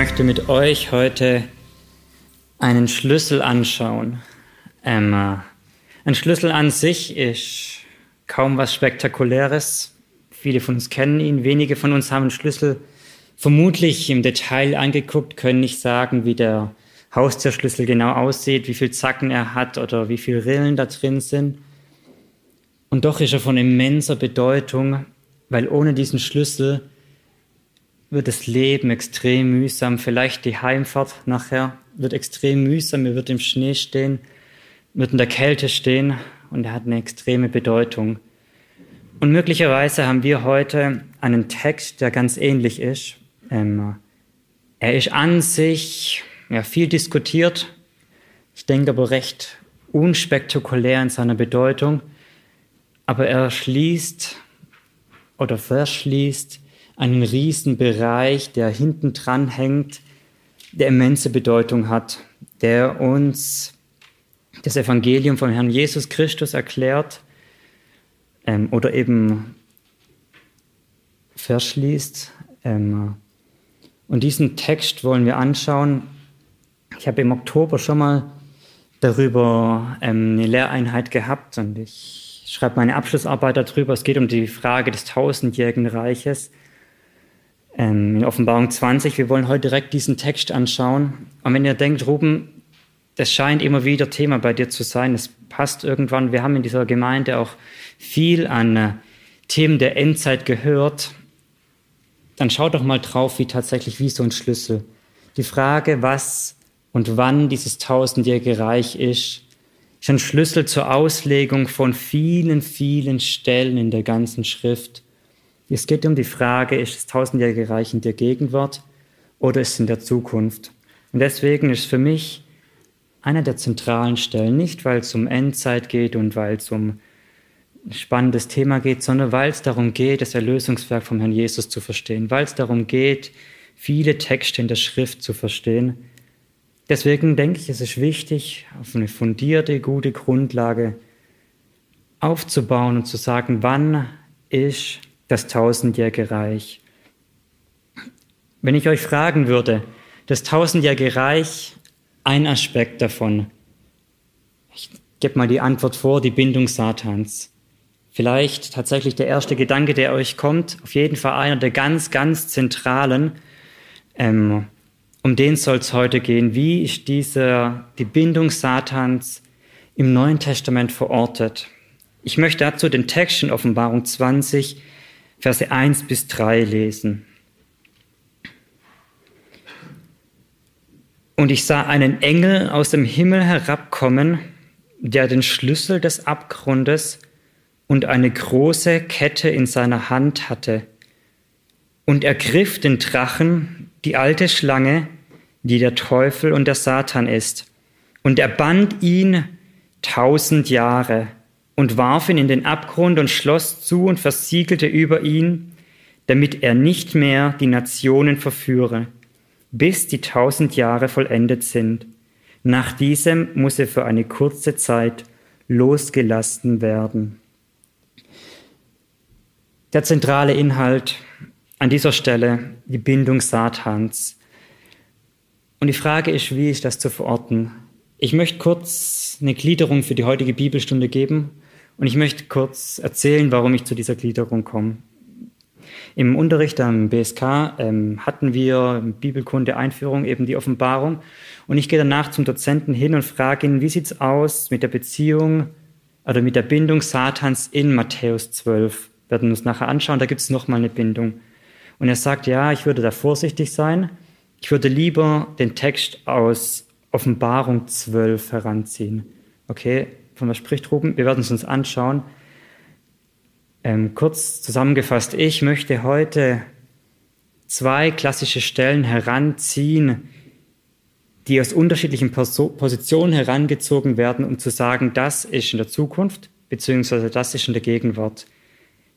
möchte mit euch heute einen Schlüssel anschauen. Ähm, ein Schlüssel an sich ist kaum was Spektakuläres. Viele von uns kennen ihn, wenige von uns haben einen Schlüssel vermutlich im Detail angeguckt, können nicht sagen, wie der Haustierschlüssel genau aussieht, wie viel Zacken er hat oder wie viele Rillen da drin sind. Und doch ist er von immenser Bedeutung, weil ohne diesen Schlüssel wird das Leben extrem mühsam. Vielleicht die Heimfahrt nachher wird extrem mühsam. Er wird im Schnee stehen, wird in der Kälte stehen und er hat eine extreme Bedeutung. Und möglicherweise haben wir heute einen Text, der ganz ähnlich ist. Ähm, er ist an sich ja, viel diskutiert, ich denke aber recht unspektakulär in seiner Bedeutung, aber er schließt oder verschließt einen riesen Bereich, der hinten dran hängt, der immense Bedeutung hat, der uns das Evangelium vom Herrn Jesus Christus erklärt ähm, oder eben verschließt. Ähm, und diesen Text wollen wir anschauen. Ich habe im Oktober schon mal darüber ähm, eine Lehreinheit gehabt und ich schreibe meine Abschlussarbeit darüber. Es geht um die Frage des tausendjährigen Reiches ähm, in Offenbarung 20. Wir wollen heute direkt diesen Text anschauen. Und wenn ihr denkt, Ruben, das scheint immer wieder Thema bei dir zu sein, es passt irgendwann. Wir haben in dieser Gemeinde auch viel an äh, Themen der Endzeit gehört. Dann schau doch mal drauf, wie tatsächlich wie so ein Schlüssel. Die Frage, was und wann dieses tausendjährige Reich ist, ist ein Schlüssel zur Auslegung von vielen, vielen Stellen in der ganzen Schrift. Es geht um die Frage, ist das tausendjährige Reich in der Gegenwart oder ist es in der Zukunft? Und deswegen ist für mich einer der zentralen Stellen, nicht weil es um Endzeit geht und weil es um ein spannendes Thema geht, sondern weil es darum geht, das Erlösungswerk vom Herrn Jesus zu verstehen, weil es darum geht, viele Texte in der Schrift zu verstehen. Deswegen denke ich, es ist wichtig, auf eine fundierte, gute Grundlage aufzubauen und zu sagen, wann ist das tausendjährige Reich. Wenn ich euch fragen würde, das tausendjährige Reich, ein Aspekt davon, ich gebe mal die Antwort vor, die Bindung Satans. Vielleicht tatsächlich der erste Gedanke, der euch kommt, auf jeden Fall einer der ganz, ganz zentralen. Ähm, um den soll es heute gehen. Wie ist diese, die Bindung Satans im Neuen Testament verortet? Ich möchte dazu den Text in Offenbarung 20 Verse 1 bis 3 lesen. Und ich sah einen Engel aus dem Himmel herabkommen, der den Schlüssel des Abgrundes und eine große Kette in seiner Hand hatte. Und er griff den Drachen, die alte Schlange, die der Teufel und der Satan ist, und er band ihn tausend Jahre und warf ihn in den Abgrund und schloss zu und versiegelte über ihn, damit er nicht mehr die Nationen verführe, bis die tausend Jahre vollendet sind. Nach diesem muss er für eine kurze Zeit losgelassen werden. Der zentrale Inhalt an dieser Stelle, die Bindung Satans. Und die Frage ist, wie ist das zu verorten? Ich möchte kurz eine Gliederung für die heutige Bibelstunde geben und ich möchte kurz erzählen, warum ich zu dieser Gliederung komme. Im Unterricht am BSK ähm, hatten wir Bibelkunde Einführung, eben die Offenbarung. Und ich gehe danach zum Dozenten hin und frage ihn, wie sieht's aus mit der Beziehung oder mit der Bindung Satans in Matthäus 12? Wir werden uns nachher anschauen, da gibt es nochmal eine Bindung. Und er sagt, ja, ich würde da vorsichtig sein. Ich würde lieber den Text aus Offenbarung 12 heranziehen. Okay, von was spricht Ruben? Wir werden es uns anschauen. Ähm, kurz zusammengefasst, ich möchte heute zwei klassische Stellen heranziehen, die aus unterschiedlichen Positionen herangezogen werden, um zu sagen, das ist in der Zukunft, beziehungsweise das ist in der Gegenwart.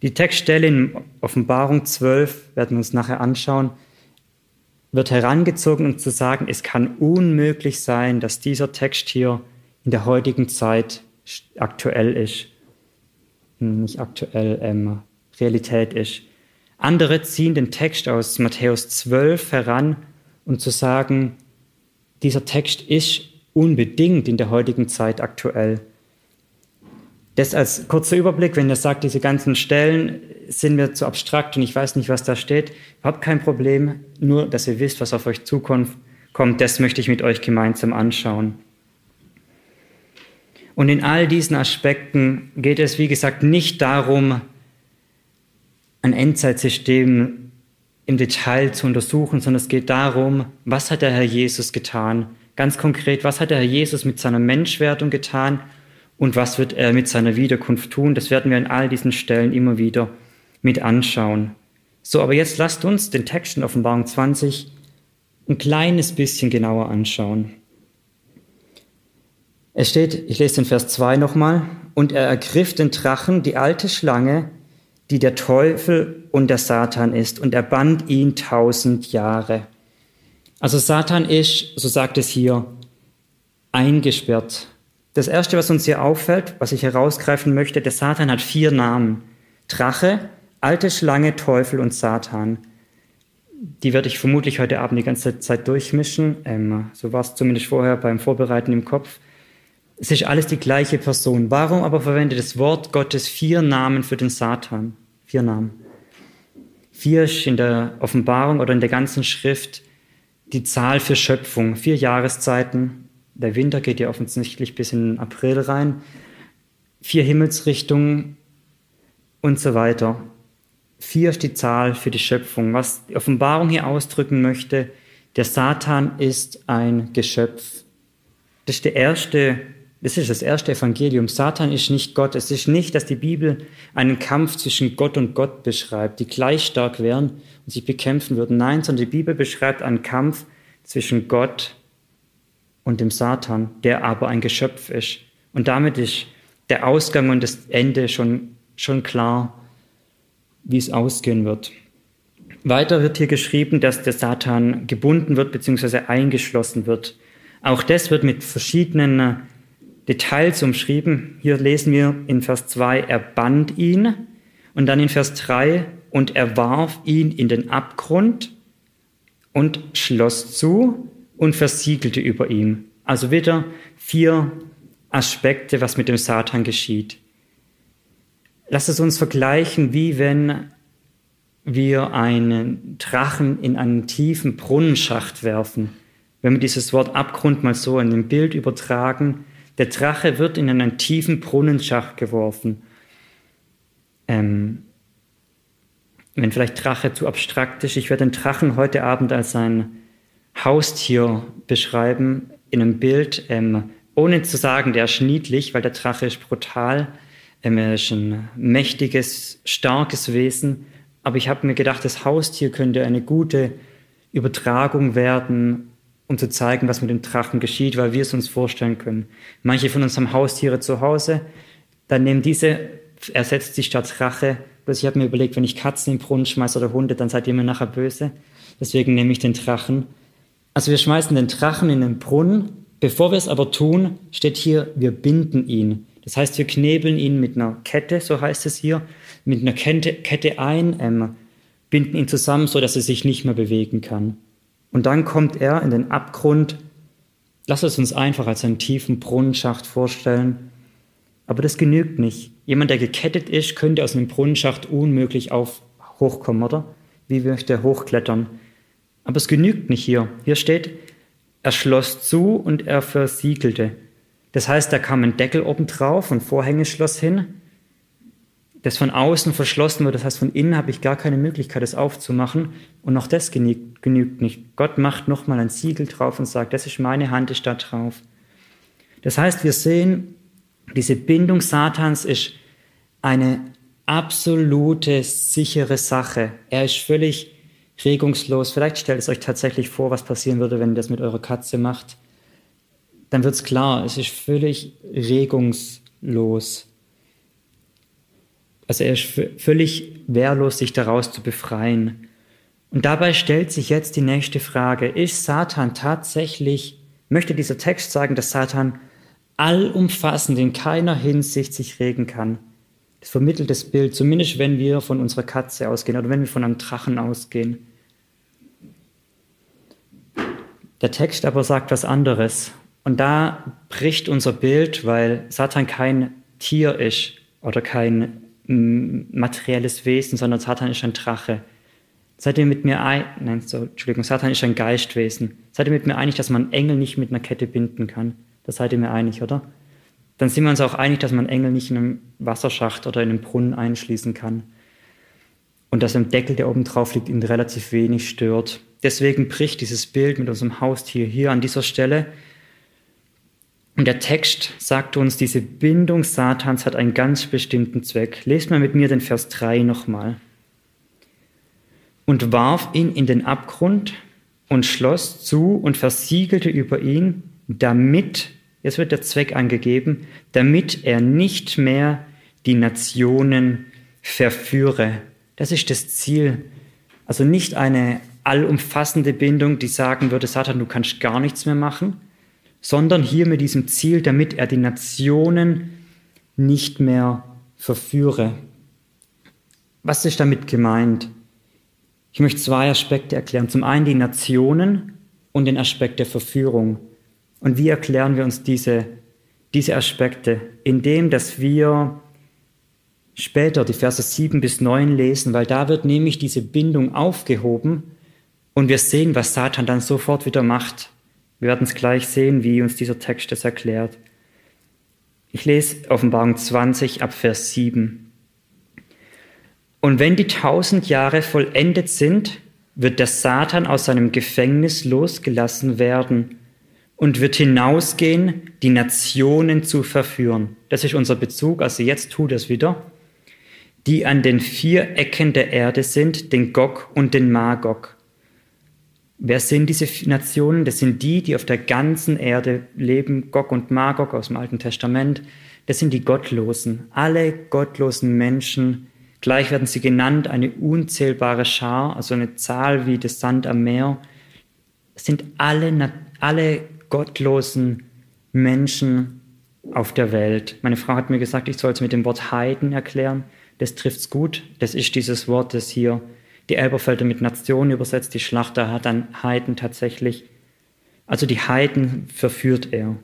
Die Textstelle in Offenbarung 12 werden wir uns nachher anschauen, wird herangezogen, um zu sagen, es kann unmöglich sein, dass dieser Text hier in der heutigen Zeit aktuell ist. Nicht aktuell, ähm, Realität ist. Andere ziehen den Text aus Matthäus 12 heran, und zu sagen, dieser Text ist unbedingt in der heutigen Zeit aktuell. Das als kurzer Überblick, wenn ihr sagt, diese ganzen Stellen sind mir zu abstrakt und ich weiß nicht, was da steht, überhaupt kein Problem, nur dass ihr wisst, was auf euch zukommt, kommt, das möchte ich mit euch gemeinsam anschauen. Und in all diesen Aspekten geht es, wie gesagt, nicht darum, ein Endzeitsystem im Detail zu untersuchen, sondern es geht darum, was hat der Herr Jesus getan? Ganz konkret, was hat der Herr Jesus mit seiner Menschwerdung getan und was wird er mit seiner Wiederkunft tun? Das werden wir an all diesen Stellen immer wieder mit anschauen. So, aber jetzt lasst uns den Text in Offenbarung 20 ein kleines bisschen genauer anschauen. Es steht, ich lese den Vers 2 nochmal, und er ergriff den Drachen, die alte Schlange, die der Teufel und der Satan ist, und er band ihn tausend Jahre. Also Satan ist, so sagt es hier, eingesperrt. Das Erste, was uns hier auffällt, was ich herausgreifen möchte, der Satan hat vier Namen. Drache, alte Schlange, Teufel und Satan. Die werde ich vermutlich heute Abend die ganze Zeit durchmischen. Ähm, so war es zumindest vorher beim Vorbereiten im Kopf. Es ist alles die gleiche Person. Warum aber verwendet das Wort Gottes vier Namen für den Satan? Vier Namen. Vier ist in der Offenbarung oder in der ganzen Schrift die Zahl für Schöpfung. Vier Jahreszeiten. Der Winter geht ja offensichtlich bis in April rein. Vier Himmelsrichtungen und so weiter. Vier ist die Zahl für die Schöpfung. Was die Offenbarung hier ausdrücken möchte, der Satan ist ein Geschöpf. Das ist der erste das ist das erste Evangelium. Satan ist nicht Gott. Es ist nicht, dass die Bibel einen Kampf zwischen Gott und Gott beschreibt, die gleich stark wären und sich bekämpfen würden. Nein, sondern die Bibel beschreibt einen Kampf zwischen Gott und dem Satan, der aber ein Geschöpf ist. Und damit ist der Ausgang und das Ende schon, schon klar, wie es ausgehen wird. Weiter wird hier geschrieben, dass der Satan gebunden wird bzw. eingeschlossen wird. Auch das wird mit verschiedenen Details umschrieben. Hier lesen wir in Vers 2, er band ihn und dann in Vers 3, und er warf ihn in den Abgrund und schloss zu und versiegelte über ihm. Also wieder vier Aspekte, was mit dem Satan geschieht. Lass es uns vergleichen, wie wenn wir einen Drachen in einen tiefen Brunnenschacht werfen. Wenn wir dieses Wort Abgrund mal so in dem Bild übertragen, der Drache wird in einen tiefen Brunnenschacht geworfen. Ähm, wenn vielleicht Drache zu abstrakt ist, ich werde den Drachen heute Abend als ein Haustier beschreiben, in einem Bild, ähm, ohne zu sagen, der ist niedlich, weil der Drache ist brutal. Ähm, er ist ein mächtiges, starkes Wesen. Aber ich habe mir gedacht, das Haustier könnte eine gute Übertragung werden um zu zeigen, was mit dem Drachen geschieht, weil wir es uns vorstellen können. Manche von uns haben Haustiere zu Hause, dann nehmen diese, ersetzt sich statt Drache. Bloß ich habe mir überlegt, wenn ich Katzen im Brunnen schmeiße oder Hunde, dann seid ihr mir nachher böse. Deswegen nehme ich den Drachen. Also wir schmeißen den Drachen in den Brunnen. Bevor wir es aber tun, steht hier, wir binden ihn. Das heißt, wir knebeln ihn mit einer Kette, so heißt es hier, mit einer Kette, Kette ein, ähm, binden ihn zusammen, so dass er sich nicht mehr bewegen kann. Und dann kommt er in den Abgrund. Lass es uns einfach als einen tiefen Brunnenschacht vorstellen. Aber das genügt nicht. Jemand, der gekettet ist, könnte aus einem Brunnenschacht unmöglich auf hochkommen, oder? Wie möchte er hochklettern? Aber es genügt nicht hier. Hier steht, er schloss zu und er versiegelte. Das heißt, da kam ein Deckel oben drauf, ein Vorhängeschloss hin das von außen verschlossen wird. Das heißt, von innen habe ich gar keine Möglichkeit, das aufzumachen. Und auch das genügt, genügt nicht. Gott macht nochmal ein Siegel drauf und sagt, das ist meine Hand, ist da drauf. Das heißt, wir sehen, diese Bindung Satans ist eine absolute sichere Sache. Er ist völlig regungslos. Vielleicht stellt es euch tatsächlich vor, was passieren würde, wenn ihr das mit eurer Katze macht. Dann wird es klar, es ist völlig regungslos. Also er ist völlig wehrlos, sich daraus zu befreien. Und dabei stellt sich jetzt die nächste Frage, ist Satan tatsächlich, möchte dieser Text sagen, dass Satan allumfassend in keiner Hinsicht sich regen kann? Das vermittelt das Bild, zumindest wenn wir von unserer Katze ausgehen oder wenn wir von einem Drachen ausgehen. Der Text aber sagt was anderes. Und da bricht unser Bild, weil Satan kein Tier ist oder kein materielles Wesen, sondern Satan ist ein Drache. Seid ihr mit mir ein, nein, so, Entschuldigung, Satan ist ein Geistwesen. Seid ihr mit mir einig, dass man Engel nicht mit einer Kette binden kann? Das seid ihr mir einig, oder? Dann sind wir uns auch einig, dass man Engel nicht in einem Wasserschacht oder in einem Brunnen einschließen kann. Und dass ein Deckel, der oben drauf liegt, ihn relativ wenig stört. Deswegen bricht dieses Bild mit unserem Haustier hier an dieser Stelle. Und der Text sagt uns, diese Bindung Satans hat einen ganz bestimmten Zweck. Lest mal mit mir den Vers 3 nochmal und warf ihn in den Abgrund und schloss zu und versiegelte über ihn, damit, jetzt wird der Zweck angegeben, damit er nicht mehr die Nationen verführe. Das ist das Ziel. Also nicht eine allumfassende Bindung, die sagen würde, Satan, du kannst gar nichts mehr machen, sondern hier mit diesem Ziel, damit er die Nationen nicht mehr verführe. Was ist damit gemeint? Ich möchte zwei Aspekte erklären. Zum einen die Nationen und den Aspekt der Verführung. Und wie erklären wir uns diese, diese Aspekte? Indem, dass wir später die Verse 7 bis 9 lesen, weil da wird nämlich diese Bindung aufgehoben und wir sehen, was Satan dann sofort wieder macht. Wir werden es gleich sehen, wie uns dieser Text das erklärt. Ich lese Offenbarung 20 ab Vers 7. Und wenn die tausend Jahre vollendet sind, wird der Satan aus seinem Gefängnis losgelassen werden und wird hinausgehen, die Nationen zu verführen. Das ist unser Bezug, also jetzt tut es wieder. Die an den vier Ecken der Erde sind, den Gog und den Magog. Wer sind diese Nationen? Das sind die, die auf der ganzen Erde leben. Gog und Magog aus dem Alten Testament. Das sind die Gottlosen. Alle gottlosen Menschen, Gleich werden sie genannt, eine unzählbare Schar, also eine Zahl wie das Sand am Meer. Es sind alle, alle gottlosen Menschen auf der Welt. Meine Frau hat mir gesagt, ich soll es mit dem Wort Heiden erklären. Das trifft es gut. Das ist dieses Wort, das hier die Elberfelder mit Nation übersetzt. Die Schlachter hat dann Heiden tatsächlich. Also die Heiden verführt er.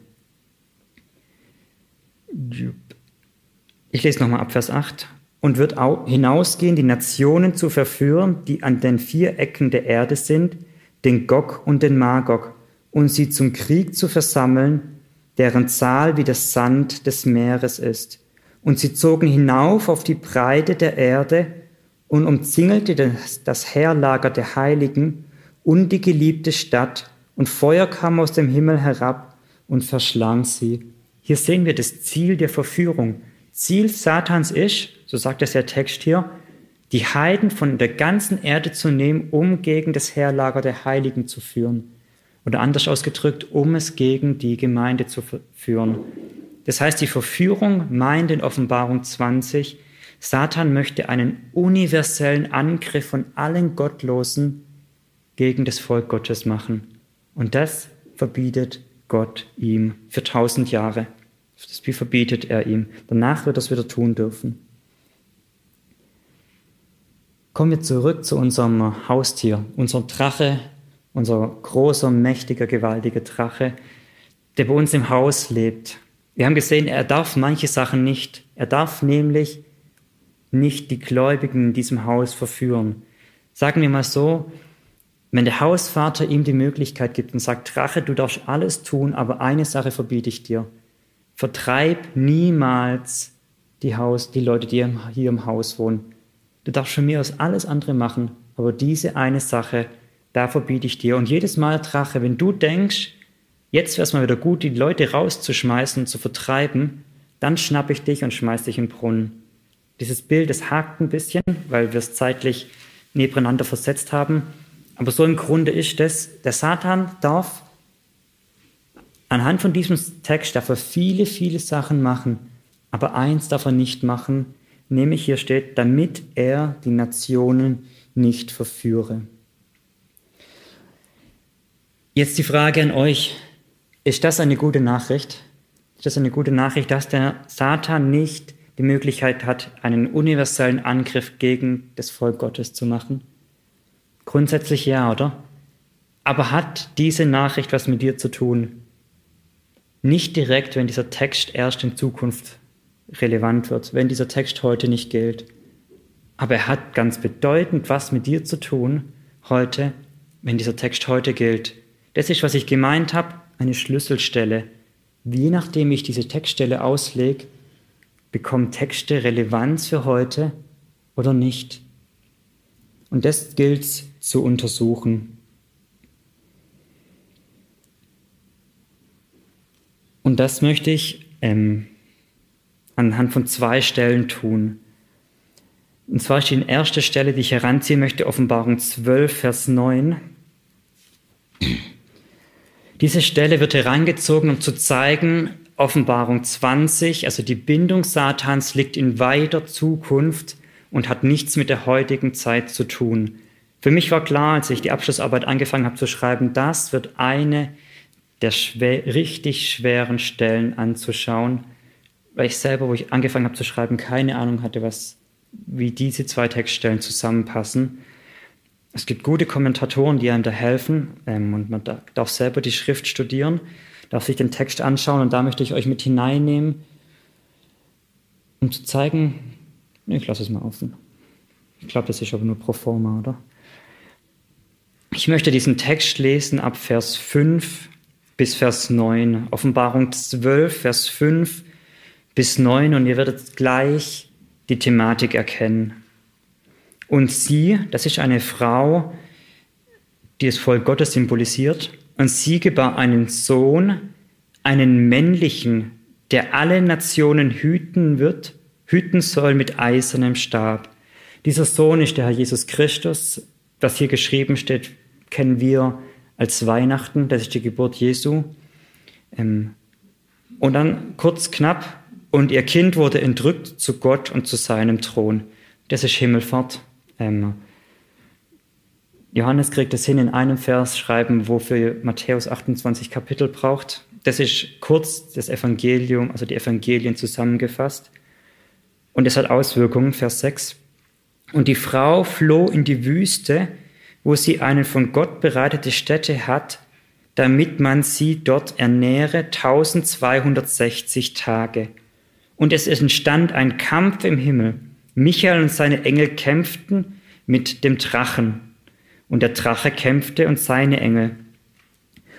Ich lese nochmal ab Vers 8 und wird hinausgehen, die Nationen zu verführen, die an den vier Ecken der Erde sind, den Gog und den Magog, und sie zum Krieg zu versammeln, deren Zahl wie das Sand des Meeres ist. Und sie zogen hinauf auf die Breite der Erde und umzingelte das, das Heerlager der Heiligen und die geliebte Stadt, und Feuer kam aus dem Himmel herab und verschlang sie. Hier sehen wir das Ziel der Verführung. Ziel Satans ist, so sagt es der Text hier, die Heiden von der ganzen Erde zu nehmen, um gegen das Heerlager der Heiligen zu führen. Oder anders ausgedrückt, um es gegen die Gemeinde zu führen. Das heißt, die Verführung meint in Offenbarung 20, Satan möchte einen universellen Angriff von allen Gottlosen gegen das Volk Gottes machen. Und das verbietet Gott ihm für tausend Jahre. Das verbietet er ihm. Danach wird er es wieder tun dürfen. Kommen wir zurück zu unserem Haustier, unserem Drache, unser großer, mächtiger, gewaltiger Drache, der bei uns im Haus lebt. Wir haben gesehen, er darf manche Sachen nicht. Er darf nämlich nicht die Gläubigen in diesem Haus verführen. Sagen wir mal so, wenn der Hausvater ihm die Möglichkeit gibt und sagt, Drache, du darfst alles tun, aber eine Sache verbiete ich dir. Vertreib niemals die, Haus, die Leute, die hier im Haus wohnen. Du darfst von mir aus alles andere machen, aber diese eine Sache, da verbiete ich dir. Und jedes Mal, Drache, wenn du denkst, jetzt wäre es mal wieder gut, die Leute rauszuschmeißen und zu vertreiben, dann schnapp ich dich und schmeiß dich in den Brunnen. Dieses Bild, das hakt ein bisschen, weil wir es zeitlich nebeneinander versetzt haben. Aber so im Grunde ist das, der Satan darf Anhand von diesem Text darf er viele, viele Sachen machen, aber eins darf er nicht machen, nämlich hier steht, damit er die Nationen nicht verführe. Jetzt die Frage an euch, ist das eine gute Nachricht? Ist das eine gute Nachricht, dass der Satan nicht die Möglichkeit hat, einen universellen Angriff gegen das Volk Gottes zu machen? Grundsätzlich ja, oder? Aber hat diese Nachricht was mit dir zu tun? Nicht direkt, wenn dieser Text erst in Zukunft relevant wird, wenn dieser Text heute nicht gilt. Aber er hat ganz bedeutend was mit dir zu tun heute, wenn dieser Text heute gilt. Das ist, was ich gemeint habe, eine Schlüsselstelle. Je nachdem ich diese Textstelle auslege, bekommen Texte Relevanz für heute oder nicht. Und das gilt zu untersuchen. Und das möchte ich ähm, anhand von zwei Stellen tun. Und zwar ist die erste Stelle, die ich heranziehen möchte, Offenbarung 12, Vers 9. Diese Stelle wird herangezogen, um zu zeigen, Offenbarung 20, also die Bindung Satans liegt in weiter Zukunft und hat nichts mit der heutigen Zeit zu tun. Für mich war klar, als ich die Abschlussarbeit angefangen habe zu schreiben, das wird eine der schwer, richtig schweren Stellen anzuschauen, weil ich selber, wo ich angefangen habe zu schreiben, keine Ahnung hatte, was, wie diese zwei Textstellen zusammenpassen. Es gibt gute Kommentatoren, die einem da helfen ähm, und man darf selber die Schrift studieren, darf sich den Text anschauen und da möchte ich euch mit hineinnehmen, um zu zeigen, ich lasse es mal offen. Ich glaube, das ist aber nur pro forma, oder? Ich möchte diesen Text lesen ab Vers 5 bis Vers 9. Offenbarung 12, Vers 5 bis 9 und ihr werdet gleich die Thematik erkennen. Und sie, das ist eine Frau, die das Volk Gottes symbolisiert, und sie gebar einen Sohn, einen männlichen, der alle Nationen hüten wird, hüten soll mit eisernem Stab. Dieser Sohn ist der Herr Jesus Christus. Was hier geschrieben steht, kennen wir als Weihnachten, das ist die Geburt Jesu. Ähm, und dann kurz knapp, und ihr Kind wurde entrückt zu Gott und zu seinem Thron. Das ist Himmelfahrt. Johannes kriegt es hin, in einem Vers schreiben, wofür Matthäus 28 Kapitel braucht. Das ist kurz das Evangelium, also die Evangelien zusammengefasst. Und es hat Auswirkungen, Vers 6. Und die Frau floh in die Wüste, wo sie eine von Gott bereitete Stätte hat, damit man sie dort ernähre 1260 Tage. Und es entstand ein Kampf im Himmel. Michael und seine Engel kämpften mit dem Drachen. Und der Drache kämpfte und seine Engel.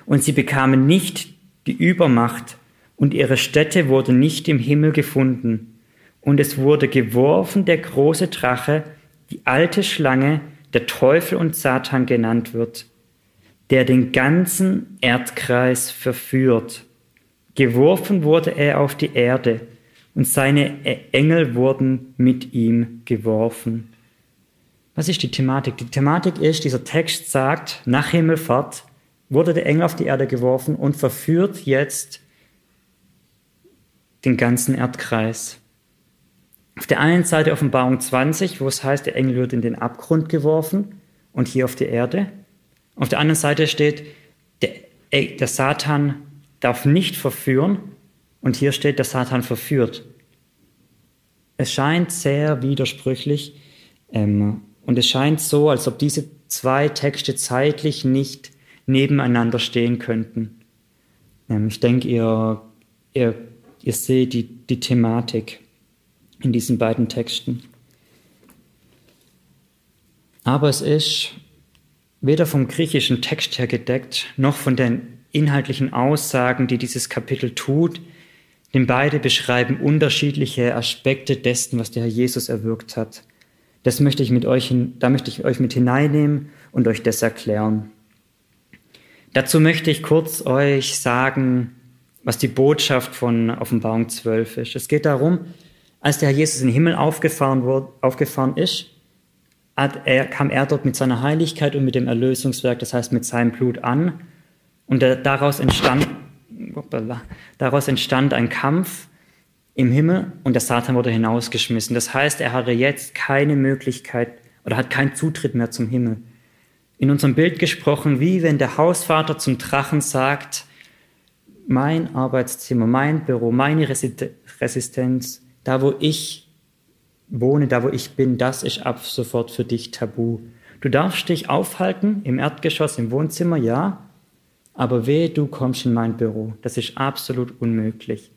Und sie bekamen nicht die Übermacht, und ihre Stätte wurde nicht im Himmel gefunden. Und es wurde geworfen der große Drache, die alte Schlange, der Teufel und Satan genannt wird, der den ganzen Erdkreis verführt. Geworfen wurde er auf die Erde, und seine Engel wurden mit ihm geworfen. Was ist die Thematik? Die Thematik ist, dieser Text sagt, nach Himmelfahrt wurde der Engel auf die Erde geworfen und verführt jetzt den ganzen Erdkreis. Auf der einen Seite Offenbarung 20, wo es heißt, der Engel wird in den Abgrund geworfen und hier auf die Erde. Auf der anderen Seite steht, der, der Satan darf nicht verführen und hier steht, der Satan verführt. Es scheint sehr widersprüchlich ähm, und es scheint so, als ob diese zwei Texte zeitlich nicht nebeneinander stehen könnten. Ähm, ich denke, ihr, ihr, ihr seht die, die Thematik in diesen beiden Texten. Aber es ist weder vom griechischen Text her gedeckt, noch von den inhaltlichen Aussagen, die dieses Kapitel tut, denn beide beschreiben unterschiedliche Aspekte dessen, was der Herr Jesus erwirkt hat. Das möchte ich mit euch, da möchte ich euch mit hineinnehmen und euch das erklären. Dazu möchte ich kurz euch sagen, was die Botschaft von Offenbarung 12 ist. Es geht darum, als der Herr Jesus in den Himmel aufgefahren, wurde, aufgefahren ist, er, kam er dort mit seiner Heiligkeit und mit dem Erlösungswerk, das heißt mit seinem Blut an. Und daraus entstand, daraus entstand ein Kampf im Himmel und der Satan wurde hinausgeschmissen. Das heißt, er hatte jetzt keine Möglichkeit oder hat keinen Zutritt mehr zum Himmel. In unserem Bild gesprochen, wie wenn der Hausvater zum Drachen sagt, mein Arbeitszimmer, mein Büro, meine Resistenz, da wo ich wohne, da wo ich bin, das ist ab sofort für dich tabu. Du darfst dich aufhalten im Erdgeschoss, im Wohnzimmer, ja, aber wehe, du kommst in mein Büro. Das ist absolut unmöglich.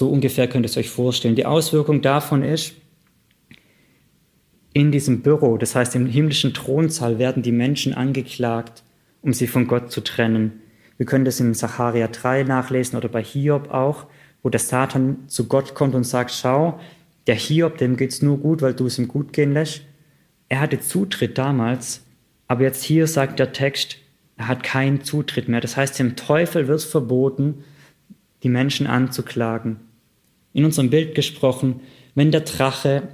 So ungefähr könnt ihr es euch vorstellen. Die Auswirkung davon ist, in diesem Büro, das heißt im himmlischen Thronsaal, werden die Menschen angeklagt, um sie von Gott zu trennen. Wir können das in Sacharia 3 nachlesen oder bei Hiob auch, wo der Satan zu Gott kommt und sagt, schau, der Hiob, dem geht's nur gut, weil du es ihm gut gehen lässt. Er hatte Zutritt damals, aber jetzt hier sagt der Text, er hat keinen Zutritt mehr. Das heißt, dem Teufel wird verboten, die Menschen anzuklagen. In unserem Bild gesprochen, wenn der Drache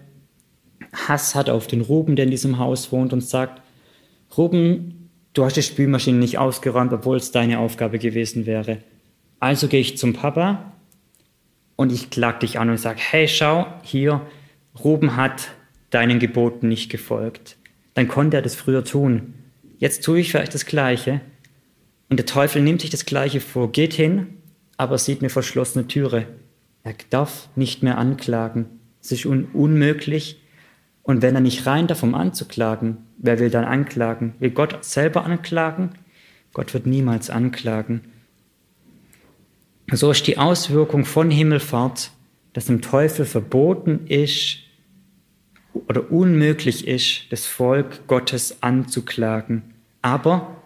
Hass hat auf den Ruben, der in diesem Haus wohnt und sagt, Ruben, du hast die Spülmaschine nicht ausgeräumt, obwohl es deine Aufgabe gewesen wäre. Also gehe ich zum Papa und ich klag dich an und sage, hey, schau, hier, Ruben hat deinen Geboten nicht gefolgt. Dann konnte er das früher tun. Jetzt tue ich vielleicht das Gleiche. Und der Teufel nimmt sich das Gleiche vor, geht hin, aber sieht eine verschlossene Türe. Er darf nicht mehr anklagen. Es ist un unmöglich. Und wenn er nicht rein darf, um anzuklagen, wer will dann anklagen? Will Gott selber anklagen? Gott wird niemals anklagen. So ist die Auswirkung von Himmelfahrt, dass dem Teufel verboten ist oder unmöglich ist, das Volk Gottes anzuklagen. Aber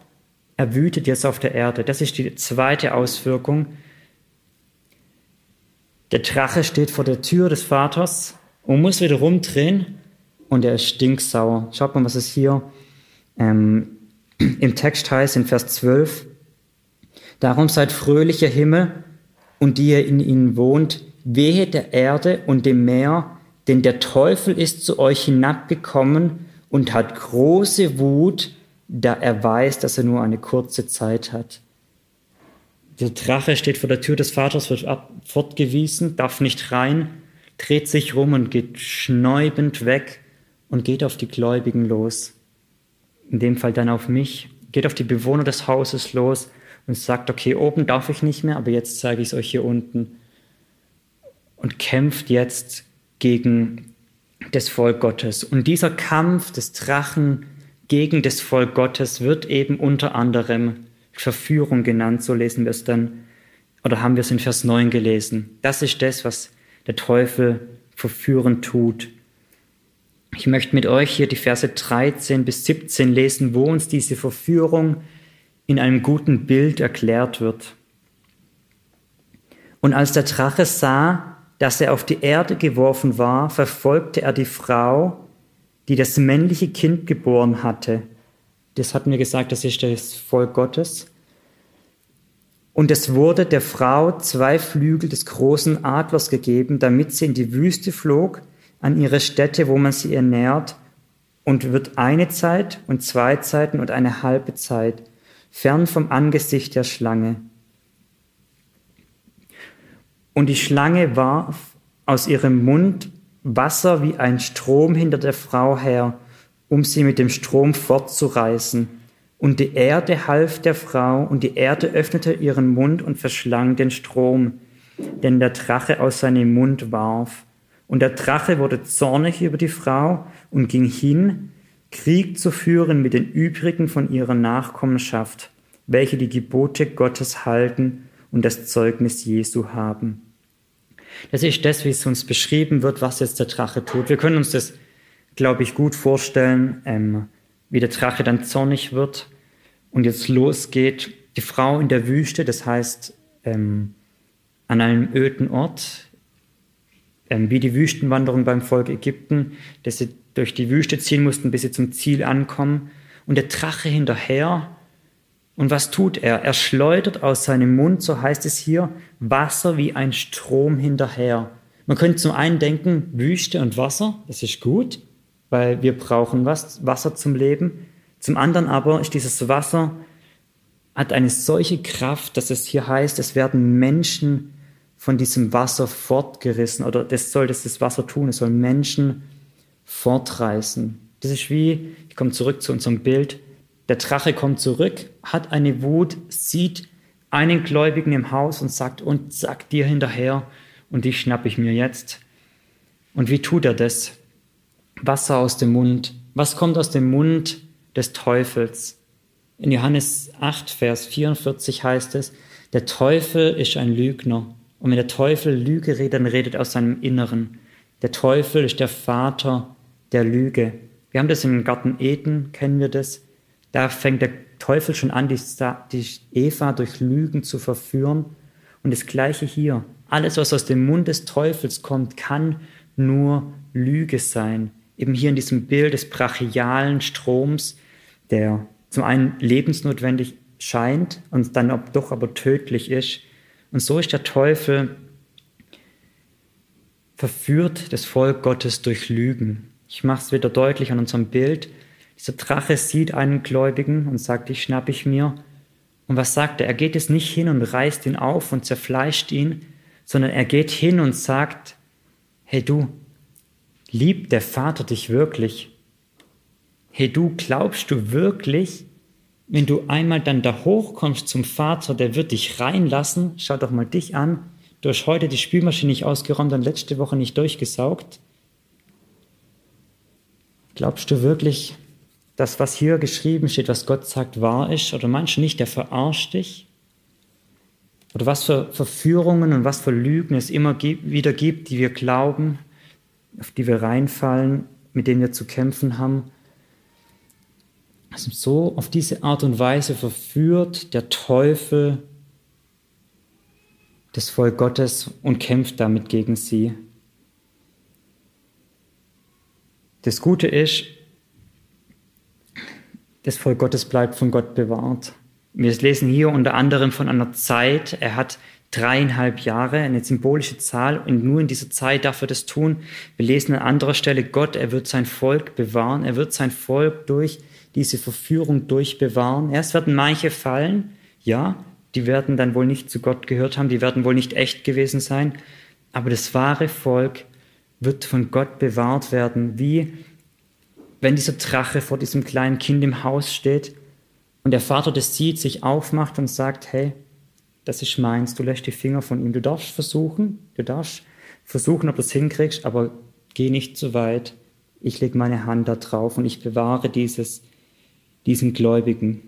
er wütet jetzt auf der Erde. Das ist die zweite Auswirkung. Der Drache steht vor der Tür des Vaters und muss wieder rumdrehen und er ist stinksauer. Schaut mal, was es hier ähm, im Text heißt, in Vers 12. Darum seid fröhlicher Himmel und die ihr in ihnen wohnt, wehe der Erde und dem Meer, denn der Teufel ist zu euch hinabgekommen und hat große Wut, da er weiß, dass er nur eine kurze Zeit hat. Der Drache steht vor der Tür des Vaters, wird fortgewiesen, darf nicht rein, dreht sich rum und geht schnäubend weg und geht auf die Gläubigen los. In dem Fall dann auf mich, geht auf die Bewohner des Hauses los und sagt, okay, oben darf ich nicht mehr, aber jetzt zeige ich es euch hier unten. Und kämpft jetzt gegen das Volk Gottes. Und dieser Kampf des Drachen gegen das Volk Gottes wird eben unter anderem Verführung genannt, so lesen wir es dann, oder haben wir es in Vers 9 gelesen. Das ist das, was der Teufel verführend tut. Ich möchte mit euch hier die Verse 13 bis 17 lesen, wo uns diese Verführung in einem guten Bild erklärt wird. Und als der Drache sah, dass er auf die Erde geworfen war, verfolgte er die Frau, die das männliche Kind geboren hatte. Das hatten wir gesagt, das ist das Volk Gottes. Und es wurde der Frau zwei Flügel des großen Adlers gegeben, damit sie in die Wüste flog, an ihre Stätte, wo man sie ernährt, und wird eine Zeit und zwei Zeiten und eine halbe Zeit fern vom Angesicht der Schlange. Und die Schlange warf aus ihrem Mund Wasser wie ein Strom hinter der Frau her, um sie mit dem Strom fortzureißen. Und die Erde half der Frau, und die Erde öffnete ihren Mund und verschlang den Strom, den der Drache aus seinem Mund warf. Und der Drache wurde zornig über die Frau und ging hin, Krieg zu führen mit den übrigen von ihrer Nachkommenschaft, welche die Gebote Gottes halten und das Zeugnis Jesu haben. Das ist das, wie es uns beschrieben wird, was jetzt der Drache tut. Wir können uns das, glaube ich, gut vorstellen, ähm, wie der Drache dann zornig wird und jetzt losgeht. Die Frau in der Wüste, das heißt ähm, an einem öden Ort, ähm, wie die Wüstenwanderung beim Volk Ägypten, dass sie durch die Wüste ziehen mussten, bis sie zum Ziel ankommen. Und der Drache hinterher. Und was tut er? Er schleudert aus seinem Mund, so heißt es hier, Wasser wie ein Strom hinterher. Man könnte zum einen denken, Wüste und Wasser, das ist gut, weil wir brauchen was, Wasser zum Leben. Zum anderen aber ist dieses Wasser, hat eine solche Kraft, dass es hier heißt, es werden Menschen von diesem Wasser fortgerissen oder das soll das, das Wasser tun, es soll Menschen fortreißen. Das ist wie, ich komme zurück zu unserem Bild, der Drache kommt zurück, hat eine Wut, sieht einen Gläubigen im Haus und sagt, und sagt dir hinterher, und die schnappe ich mir jetzt. Und wie tut er das? Wasser aus dem Mund, was kommt aus dem Mund des Teufels? In Johannes 8, Vers 44 heißt es, der Teufel ist ein Lügner. Und wenn der Teufel Lüge redet, dann redet er aus seinem Inneren. Der Teufel ist der Vater der Lüge. Wir haben das im Garten Eden, kennen wir das. Da fängt der Teufel schon an, die Eva durch Lügen zu verführen. Und das gleiche hier. Alles, was aus dem Mund des Teufels kommt, kann nur Lüge sein. Eben hier in diesem Bild des brachialen Stroms, der zum einen lebensnotwendig scheint und dann doch aber tödlich ist. Und so ist der Teufel verführt das Volk Gottes durch Lügen. Ich mache es wieder deutlich an unserem Bild. Dieser Drache sieht einen Gläubigen und sagt, ich schnapp ich mir. Und was sagt er? Er geht es nicht hin und reißt ihn auf und zerfleischt ihn, sondern er geht hin und sagt, hey du, liebt der Vater dich wirklich? Hey du, glaubst du wirklich, wenn du einmal dann da hochkommst zum Vater, der wird dich reinlassen, schau doch mal dich an, du hast heute die Spülmaschine nicht ausgeräumt und letzte Woche nicht durchgesaugt. Glaubst du wirklich, dass was hier geschrieben steht, was Gott sagt, wahr ist? Oder du nicht, der verarscht dich? Oder was für Verführungen und was für Lügen es immer wieder gibt, die wir glauben, auf die wir reinfallen, mit denen wir zu kämpfen haben? Also so auf diese Art und Weise verführt der Teufel das Volk Gottes und kämpft damit gegen sie. Das Gute ist, das Volk Gottes bleibt von Gott bewahrt. Wir lesen hier unter anderem von einer Zeit, er hat dreieinhalb Jahre, eine symbolische Zahl, und nur in dieser Zeit darf er das tun. Wir lesen an anderer Stelle, Gott, er wird sein Volk bewahren, er wird sein Volk durch diese Verführung durchbewahren. Erst werden manche fallen, ja, die werden dann wohl nicht zu Gott gehört haben, die werden wohl nicht echt gewesen sein, aber das wahre Volk wird von Gott bewahrt werden, wie wenn dieser Drache vor diesem kleinen Kind im Haus steht und der Vater das sieht, sich aufmacht und sagt, hey, das ist meins, du lässt die Finger von ihm, du darfst versuchen, du darfst versuchen, ob du es hinkriegst, aber geh nicht zu weit, ich lege meine Hand da drauf und ich bewahre dieses diesen Gläubigen.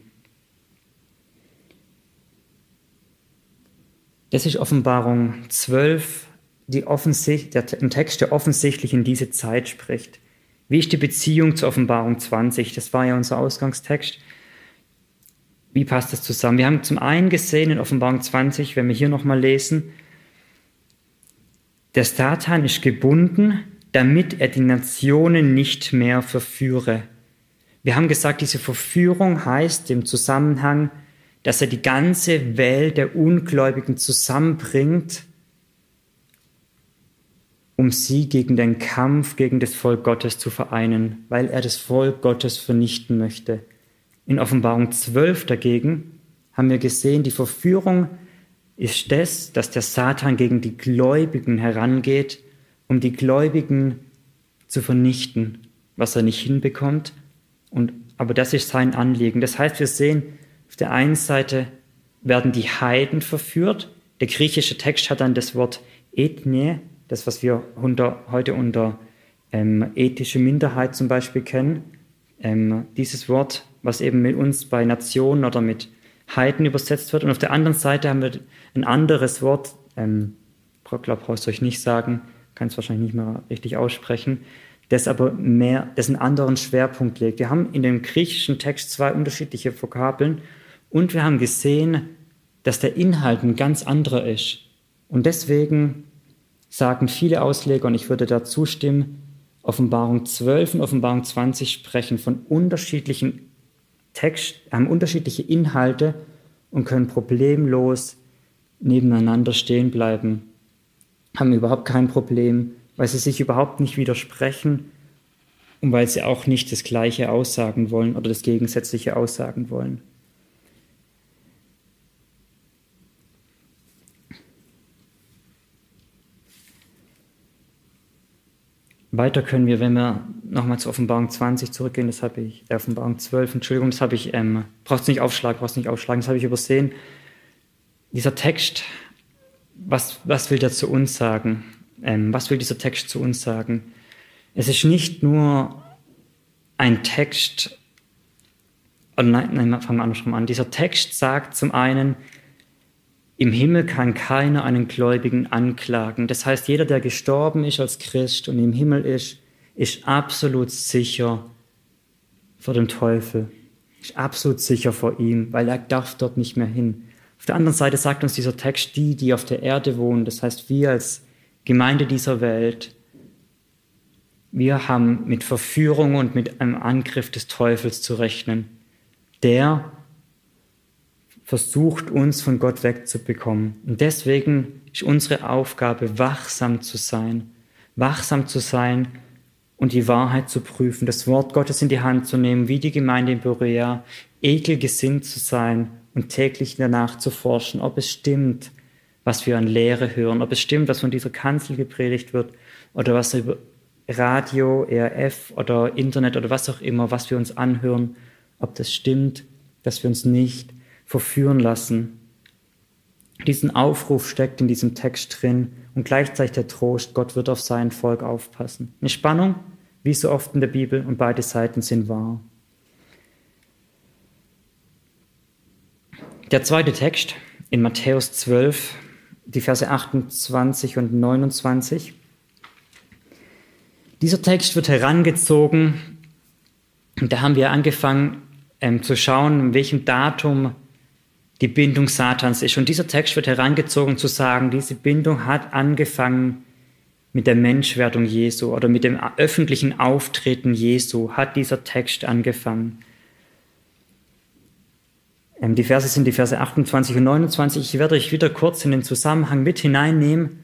Das ist Offenbarung 12, die offensicht, der, ein Text, der offensichtlich in diese Zeit spricht. Wie ist die Beziehung zur Offenbarung 20? Das war ja unser Ausgangstext. Wie passt das zusammen? Wir haben zum einen gesehen in Offenbarung 20, wenn wir hier nochmal lesen, der Satan ist gebunden, damit er die Nationen nicht mehr verführe. Wir haben gesagt, diese Verführung heißt im Zusammenhang, dass er die ganze Welt der Ungläubigen zusammenbringt, um sie gegen den Kampf gegen das Volk Gottes zu vereinen, weil er das Volk Gottes vernichten möchte. In Offenbarung 12 dagegen haben wir gesehen, die Verführung ist das, dass der Satan gegen die Gläubigen herangeht, um die Gläubigen zu vernichten, was er nicht hinbekommt und, aber das ist sein Anliegen. Das heißt, wir sehen, auf der einen Seite werden die Heiden verführt. Der griechische Text hat dann das Wort Ethnie, das, was wir unter, heute unter ähm, ethische Minderheit zum Beispiel kennen. Ähm, dieses Wort, was eben mit uns bei Nationen oder mit Heiden übersetzt wird. Und auf der anderen Seite haben wir ein anderes Wort, ähm, glaube, brauchst du euch nicht sagen, kann es wahrscheinlich nicht mehr richtig aussprechen, das aber mehr, das einen anderen Schwerpunkt legt. Wir haben in dem griechischen Text zwei unterschiedliche Vokabeln und wir haben gesehen, dass der Inhalt ein ganz anderer ist. Und deswegen sagen viele Ausleger, und ich würde da zustimmen, Offenbarung 12 und Offenbarung 20 sprechen von unterschiedlichen Text, haben unterschiedliche Inhalte und können problemlos nebeneinander stehen bleiben, haben überhaupt kein Problem weil sie sich überhaupt nicht widersprechen und weil sie auch nicht das Gleiche aussagen wollen oder das Gegensätzliche aussagen wollen. Weiter können wir, wenn wir nochmal zur Offenbarung 20 zurückgehen, das habe ich, äh, Offenbarung 12, Entschuldigung, das habe ich, ähm, brauchst nicht aufschlagen, brauchst nicht aufschlagen, das habe ich übersehen. Dieser Text, was, was will der zu uns sagen? Ähm, was will dieser Text zu uns sagen? Es ist nicht nur ein Text, oh nein, nein, fangen wir andersrum an. Dieser Text sagt zum einen, im Himmel kann keiner einen Gläubigen anklagen. Das heißt, jeder, der gestorben ist als Christ und im Himmel ist, ist absolut sicher vor dem Teufel. Ist absolut sicher vor ihm, weil er darf dort nicht mehr hin. Auf der anderen Seite sagt uns dieser Text, die, die auf der Erde wohnen, das heißt wir als Gemeinde dieser Welt, wir haben mit Verführung und mit einem Angriff des Teufels zu rechnen. Der versucht, uns von Gott wegzubekommen. Und deswegen ist unsere Aufgabe, wachsam zu sein. Wachsam zu sein und die Wahrheit zu prüfen, das Wort Gottes in die Hand zu nehmen, wie die Gemeinde in Berea, ekelgesinnt zu sein und täglich danach zu forschen, ob es stimmt, was wir an Lehre hören, ob es stimmt, was von dieser Kanzel gepredigt wird oder was über Radio, ERF oder Internet oder was auch immer, was wir uns anhören, ob das stimmt, dass wir uns nicht verführen lassen. Diesen Aufruf steckt in diesem Text drin und gleichzeitig der Trost, Gott wird auf sein Volk aufpassen. Eine Spannung, wie so oft in der Bibel, und beide Seiten sind wahr. Der zweite Text in Matthäus 12, die Verse 28 und 29. Dieser Text wird herangezogen, und da haben wir angefangen ähm, zu schauen, in welchem Datum die Bindung Satans ist. Und dieser Text wird herangezogen zu sagen, diese Bindung hat angefangen mit der Menschwerdung Jesu oder mit dem öffentlichen Auftreten Jesu hat dieser Text angefangen. Ähm, die Verse sind die Verse 28 und 29. Ich werde euch wieder kurz in den Zusammenhang mit hineinnehmen,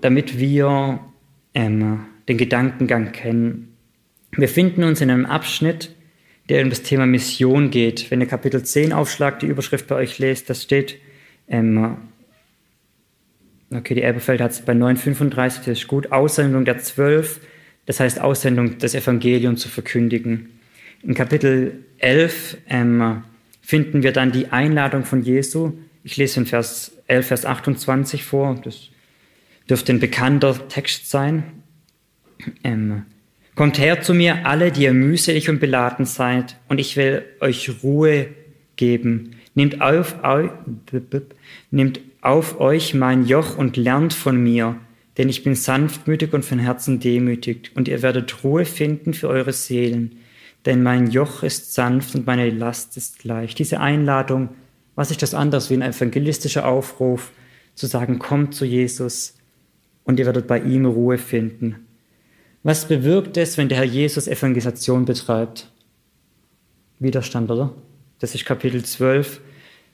damit wir ähm, den Gedankengang kennen. Wir finden uns in einem Abschnitt, der um das Thema Mission geht. Wenn ihr Kapitel 10 aufschlagt, die Überschrift bei euch lest, das steht ähm, Okay, die Elberfeld hat es bei 935, das ist gut. Aussendung der Zwölf, das heißt Aussendung des Evangeliums zu verkündigen. In Kapitel 11 ähm, finden wir dann die Einladung von Jesu. Ich lese in Vers 11, Vers 28 vor. Das dürfte ein bekannter Text sein. Ähm, Kommt her zu mir, alle, die ihr mühselig und beladen seid, und ich will euch Ruhe geben. Nehmt auf, au, nehmt auf euch mein Joch und lernt von mir, denn ich bin sanftmütig und von Herzen demütig, und ihr werdet Ruhe finden für eure Seelen, denn mein Joch ist sanft und meine Last ist leicht. Diese Einladung, was ist das anderes wie ein evangelistischer Aufruf, zu sagen, kommt zu Jesus und ihr werdet bei ihm Ruhe finden. Was bewirkt es, wenn der Herr Jesus Evangelisation betreibt? Widerstand, oder? Das ist Kapitel 12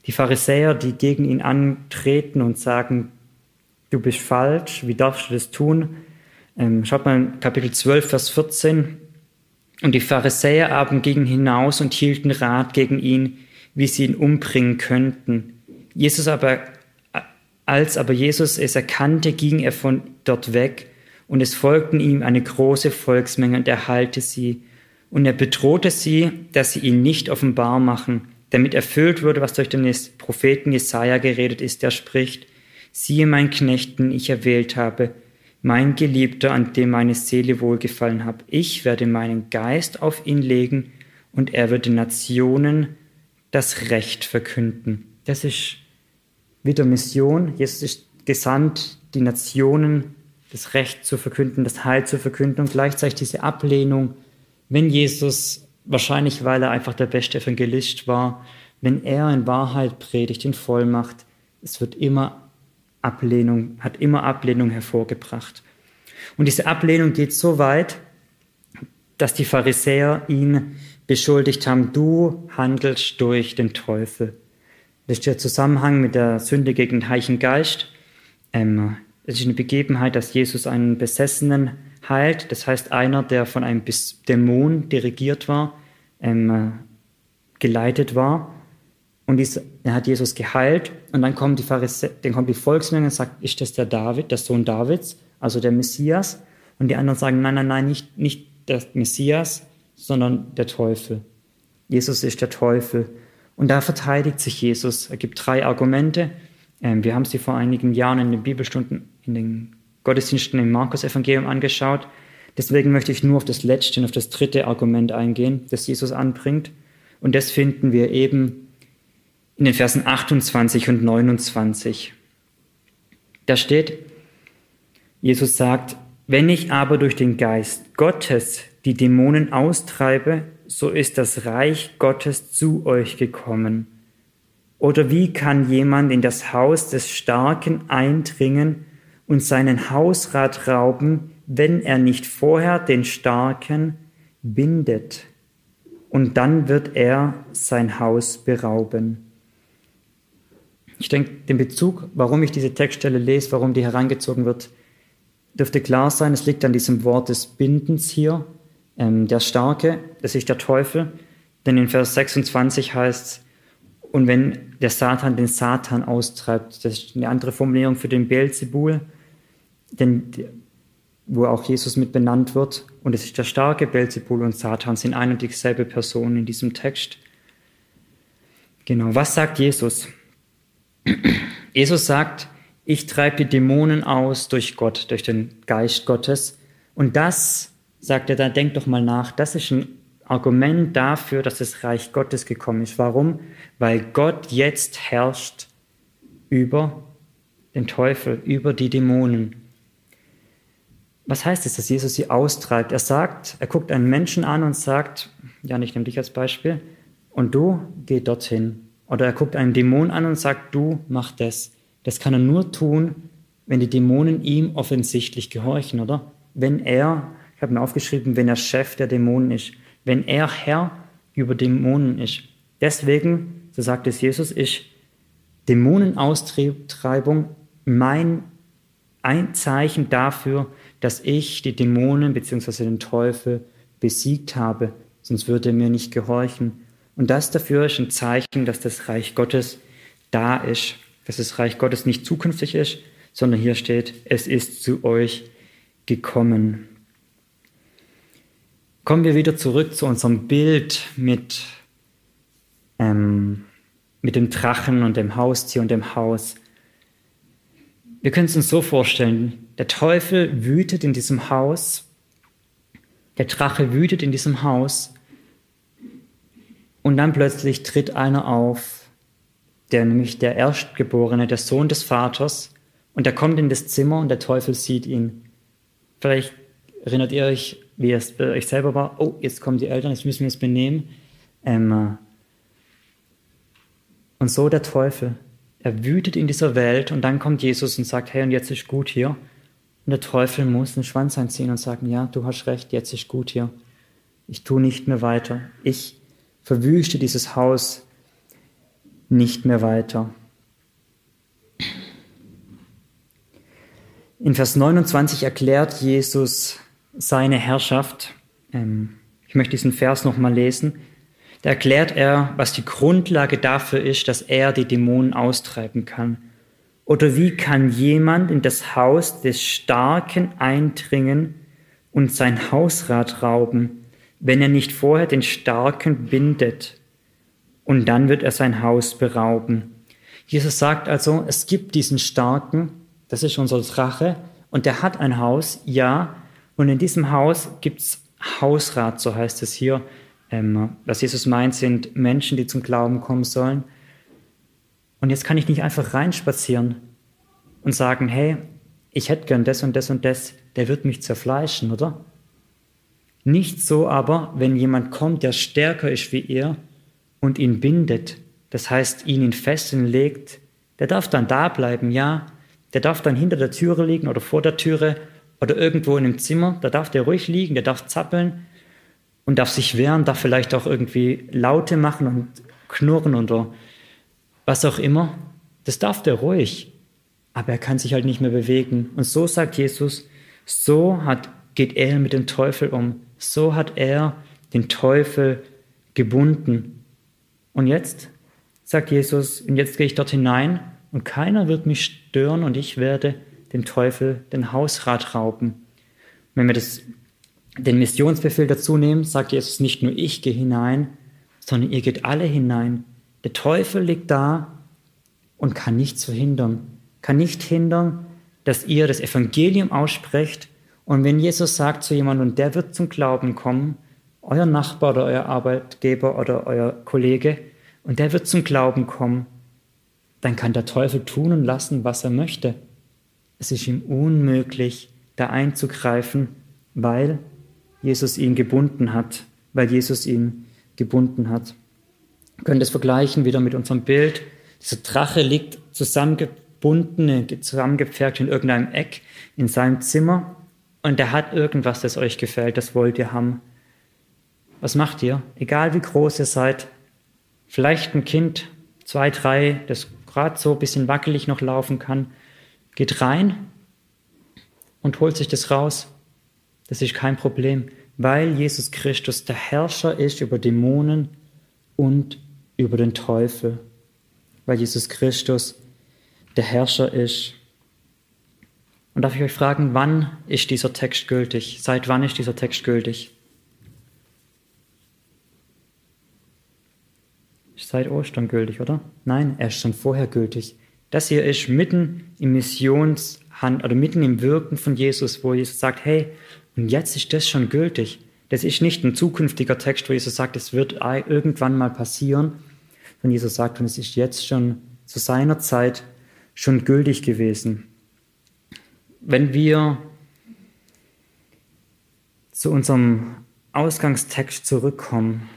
die Pharisäer, die gegen ihn antreten und sagen, du bist falsch, wie darfst du das tun? Ähm, schaut mal in Kapitel 12, Vers 14. Und die Pharisäer aber gingen hinaus und hielten Rat gegen ihn, wie sie ihn umbringen könnten. Jesus aber, als aber Jesus es erkannte, ging er von dort weg und es folgten ihm eine große Volksmenge und er heilte sie. Und er bedrohte sie, dass sie ihn nicht offenbar machen, damit erfüllt würde, was durch den Propheten Jesaja geredet ist, der spricht, siehe mein Knechten, ich erwählt habe, mein Geliebter, an dem meine Seele wohlgefallen hat. Ich werde meinen Geist auf ihn legen und er wird den Nationen das Recht verkünden. Das ist wieder Mission. Jesus ist gesandt, die Nationen das Recht zu verkünden, das Heil zu verkünden und gleichzeitig diese Ablehnung, wenn Jesus wahrscheinlich weil er einfach der beste Evangelist war, wenn er in Wahrheit predigt, in Vollmacht, es wird immer Ablehnung, hat immer Ablehnung hervorgebracht. Und diese Ablehnung geht so weit, dass die Pharisäer ihn beschuldigt haben, du handelst durch den Teufel. Das ist der Zusammenhang mit der Sünde gegen den Heiligen Geist. Ähm, es ist eine Begebenheit, dass Jesus einen Besessenen heilt. Das heißt, einer, der von einem Dämon dirigiert war, ähm, geleitet war. Und er hat Jesus geheilt. Und dann kommt die, Pharise dann kommt die Volksmenge und sagt, ist das der David, der Sohn Davids, also der Messias? Und die anderen sagen, nein, nein, nein, nicht, nicht der Messias, sondern der Teufel. Jesus ist der Teufel. Und da verteidigt sich Jesus. Er gibt drei Argumente. Ähm, wir haben sie vor einigen Jahren in den Bibelstunden, in den Gottesdiensten im Markus-Evangelium angeschaut. Deswegen möchte ich nur auf das letzte und auf das dritte Argument eingehen, das Jesus anbringt. Und das finden wir eben in den Versen 28 und 29. Da steht, Jesus sagt, wenn ich aber durch den Geist Gottes die Dämonen austreibe, so ist das Reich Gottes zu euch gekommen. Oder wie kann jemand in das Haus des Starken eindringen und seinen Hausrat rauben, wenn er nicht vorher den Starken bindet? Und dann wird er sein Haus berauben. Ich denke, den Bezug, warum ich diese Textstelle lese, warum die herangezogen wird, dürfte klar sein. Es liegt an diesem Wort des Bindens hier. Ähm, der Starke, das ist der Teufel. Denn in Vers 26 heißt es, und wenn der Satan den Satan austreibt, das ist eine andere Formulierung für den Beelzebul, denn, wo auch Jesus mit benannt wird. Und es ist der starke Beelzebul und Satan sind ein und dieselbe Person in diesem Text. Genau, was sagt Jesus? Jesus sagt, ich treibe die Dämonen aus durch Gott, durch den Geist Gottes. Und das, sagt er dann, denkt doch mal nach, das ist ein Argument dafür, dass das Reich Gottes gekommen ist. Warum? Weil Gott jetzt herrscht über den Teufel, über die Dämonen. Was heißt es, dass Jesus sie austreibt? Er sagt, er guckt einen Menschen an und sagt, ja, ich nehme dich als Beispiel, und du geh dorthin. Oder er guckt einen Dämon an und sagt, du mach das. Das kann er nur tun, wenn die Dämonen ihm offensichtlich gehorchen, oder? Wenn er, ich habe mir aufgeschrieben, wenn er Chef der Dämonen ist, wenn er Herr über Dämonen ist. Deswegen, so sagt es Jesus, ist Dämonenaustreibung mein ein Zeichen dafür, dass ich die Dämonen bzw. den Teufel besiegt habe, sonst würde er mir nicht gehorchen. Und das dafür ist ein Zeichen, dass das Reich Gottes da ist, dass das Reich Gottes nicht zukünftig ist, sondern hier steht, es ist zu euch gekommen. Kommen wir wieder zurück zu unserem Bild mit, ähm, mit dem Drachen und dem Haustier und dem Haus. Wir können es uns so vorstellen, der Teufel wütet in diesem Haus, der Drache wütet in diesem Haus und dann plötzlich tritt einer auf, der nämlich der Erstgeborene, der Sohn des Vaters, und der kommt in das Zimmer und der Teufel sieht ihn. Vielleicht erinnert ihr euch, wie es bei euch selber war. Oh, jetzt kommen die Eltern, jetzt müssen wir uns benehmen. Ähm, und so der Teufel. Er wütet in dieser Welt und dann kommt Jesus und sagt, hey, und jetzt ist gut hier. Und der Teufel muss den Schwanz einziehen und sagen, ja, du hast recht, jetzt ist gut hier. Ich tue nicht mehr weiter. Ich verwüste dieses Haus nicht mehr weiter. In Vers 29 erklärt Jesus seine Herrschaft. Ähm, ich möchte diesen Vers nochmal lesen. Da erklärt er, was die Grundlage dafür ist, dass er die Dämonen austreiben kann. Oder wie kann jemand in das Haus des Starken eindringen und sein Hausrat rauben? wenn er nicht vorher den Starken bindet und dann wird er sein Haus berauben. Jesus sagt also, es gibt diesen Starken, das ist unser Drache, und der hat ein Haus, ja, und in diesem Haus gibt's Hausrat, so heißt es hier. Ähm, was Jesus meint, sind Menschen, die zum Glauben kommen sollen. Und jetzt kann ich nicht einfach reinspazieren und sagen, hey, ich hätte gern das und das und das, der wird mich zerfleischen, oder? Nicht so aber, wenn jemand kommt, der stärker ist wie er und ihn bindet, das heißt, ihn in Fesseln legt, der darf dann da bleiben, ja, der darf dann hinter der Türe liegen oder vor der Türe oder irgendwo in einem Zimmer, da darf der ruhig liegen, der darf zappeln und darf sich wehren, darf vielleicht auch irgendwie Laute machen und knurren oder was auch immer. Das darf der ruhig, aber er kann sich halt nicht mehr bewegen. Und so sagt Jesus, so hat, geht er mit dem Teufel um. So hat er den Teufel gebunden. Und jetzt sagt Jesus, und jetzt gehe ich dort hinein und keiner wird mich stören und ich werde dem Teufel den Hausrat rauben. Wenn wir das, den Missionsbefehl dazu nehmen, sagt Jesus nicht nur ich gehe hinein, sondern ihr geht alle hinein. Der Teufel liegt da und kann nichts verhindern, kann nicht hindern, dass ihr das Evangelium aussprecht Und wenn Jesus sagt zu jemandem, und der wird zum Glauben kommen, euer Nachbar oder euer Arbeitgeber oder euer Kollege, und der wird zum Glauben kommen, dann kann der Teufel tun und lassen, was er möchte. Es ist ihm unmöglich, da einzugreifen, weil Jesus ihn gebunden hat, weil Jesus ihn gebunden hat. Können das vergleichen wieder mit unserem Bild. Dieser Drache liegt zusammengebunden, zusammengepfercht in irgendeinem Eck in seinem Zimmer und der hat irgendwas, das euch gefällt, das wollt ihr haben. Was macht ihr? Egal wie groß ihr seid, vielleicht ein Kind, zwei, drei, das gerade so ein bisschen wackelig noch laufen kann, geht rein und holt sich das raus. Das ist kein Problem, weil Jesus Christus der Herrscher ist über Dämonen und über den Teufel. Weil Jesus Christus der Herrscher ist. Und darf ich euch fragen, wann ist dieser Text gültig? Seit wann ist dieser Text gültig? Ist seit Ostern gültig, oder? Nein, er ist schon vorher gültig. Das hier ist mitten im Missionshand oder mitten im Wirken von Jesus, wo Jesus sagt, hey, und jetzt ist das schon gültig. Das ist nicht ein zukünftiger Text, wo Jesus sagt, es wird irgendwann mal passieren, sondern Jesus sagt, und es ist jetzt schon zu seiner Zeit schon gültig gewesen. Wenn wir zu unserem Ausgangstext zurückkommen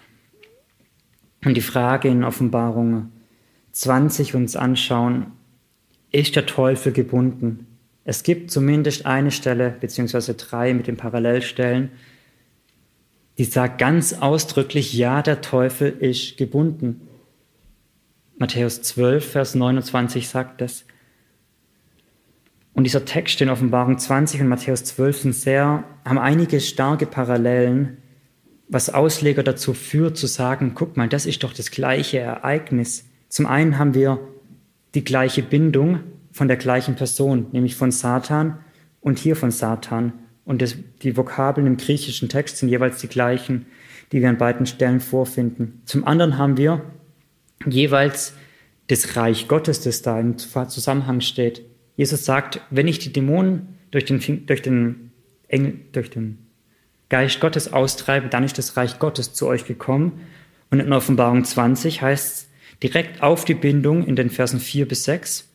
und die Frage in Offenbarung 20 uns anschauen, ist der Teufel gebunden? Es gibt zumindest eine Stelle, beziehungsweise drei mit den Parallelstellen, die sagt ganz ausdrücklich, ja, der Teufel ist gebunden. Matthäus 12, Vers 29 sagt das. Und dieser Text in Offenbarung 20 und Matthäus 12 sind sehr, haben einige starke Parallelen, was Ausleger dazu führt, zu sagen, guck mal, das ist doch das gleiche Ereignis. Zum einen haben wir die gleiche Bindung von der gleichen Person, nämlich von Satan und hier von Satan. Und das, die Vokabeln im griechischen Text sind jeweils die gleichen, die wir an beiden Stellen vorfinden. Zum anderen haben wir jeweils das Reich Gottes, das da im Zusammenhang steht. Jesus sagt, wenn ich die Dämonen durch den, durch den, Engel, durch den Geist Gottes austreibe, dann ist das Reich Gottes zu euch gekommen. Und in Offenbarung 20 heißt es direkt auf die Bindung in den Versen 4 bis 6.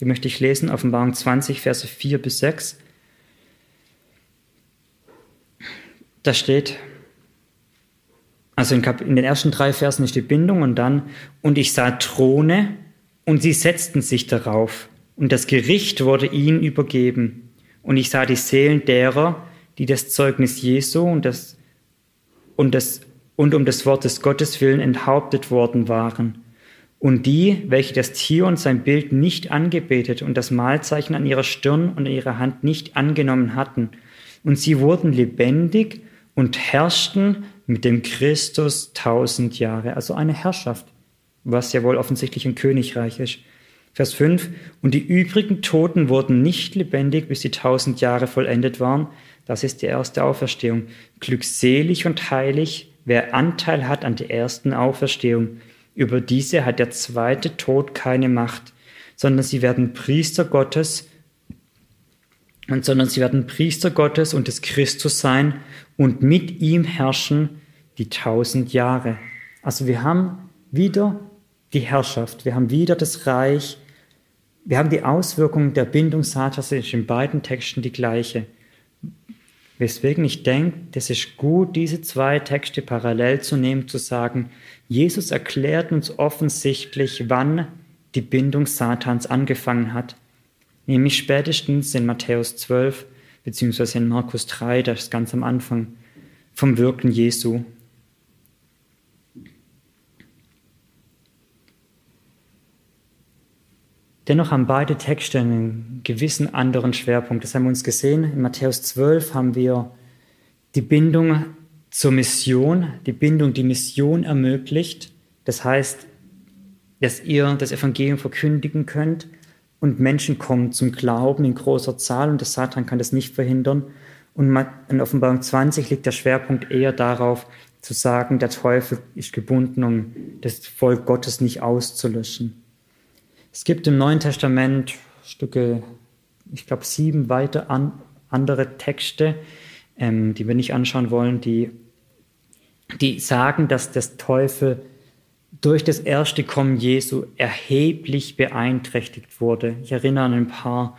Die möchte ich lesen, Offenbarung 20, Verse 4 bis 6. Da steht, also in, in, den ersten drei Versen ist die Bindung und dann, und ich sah Throne und sie setzten sich darauf und das Gericht wurde ihnen übergeben. Und ich sah die Seelen derer, die das Zeugnis Jesu und, das, und, das, und um des Wortes Gottes willen enthauptet worden waren. Und die, welche das Tier und sein Bild nicht angebetet und das Mahlzeichen an ihrer Stirn und an ihrer Hand nicht angenommen hatten. Und sie wurden lebendig und herrschten mit dem Christus tausend Jahre. Also eine Herrschaft, was ja wohl offensichtlich ein Königreich ist. Vers 5. Und die übrigen Toten wurden nicht lebendig, bis die tausend Jahre vollendet waren. Das ist die erste Auferstehung. Glückselig und heilig, wer Anteil hat an der ersten Auferstehung. Über diese hat der zweite Tod keine Macht, sondern sie werden Priester Gottes sondern sie werden Priester Gottes und des Christus sein und mit ihm herrschen die tausend Jahre. Also wir haben wieder die Herrschaft, wir haben wieder das Reich, wir haben die Auswirkungen der Bindung Satans in beiden Texten die gleiche. Weswegen ich denke, das ist gut, diese zwei Texte parallel zu nehmen, zu sagen, Jesus erklärt uns offensichtlich, wann die Bindung Satans angefangen hat, nämlich spätestens in Matthäus 12 beziehungsweise in Markus 3, das ist ganz am Anfang vom Wirken Jesu. Dennoch haben beide Texte einen gewissen anderen Schwerpunkt. Das haben wir uns gesehen. In Matthäus 12 haben wir die Bindung zur Mission, die Bindung, die Mission ermöglicht. Das heißt, dass ihr das Evangelium verkündigen könnt und Menschen kommen zum Glauben in großer Zahl und der Satan kann das nicht verhindern. Und in Offenbarung 20 liegt der Schwerpunkt eher darauf, zu sagen, der Teufel ist gebunden, um das Volk Gottes nicht auszulöschen. Es gibt im Neuen Testament Stücke, ich glaube, sieben weitere andere Texte, ähm, die wir nicht anschauen wollen, die, die sagen, dass das Teufel durch das erste Kommen Jesu erheblich beeinträchtigt wurde. Ich erinnere an ein paar.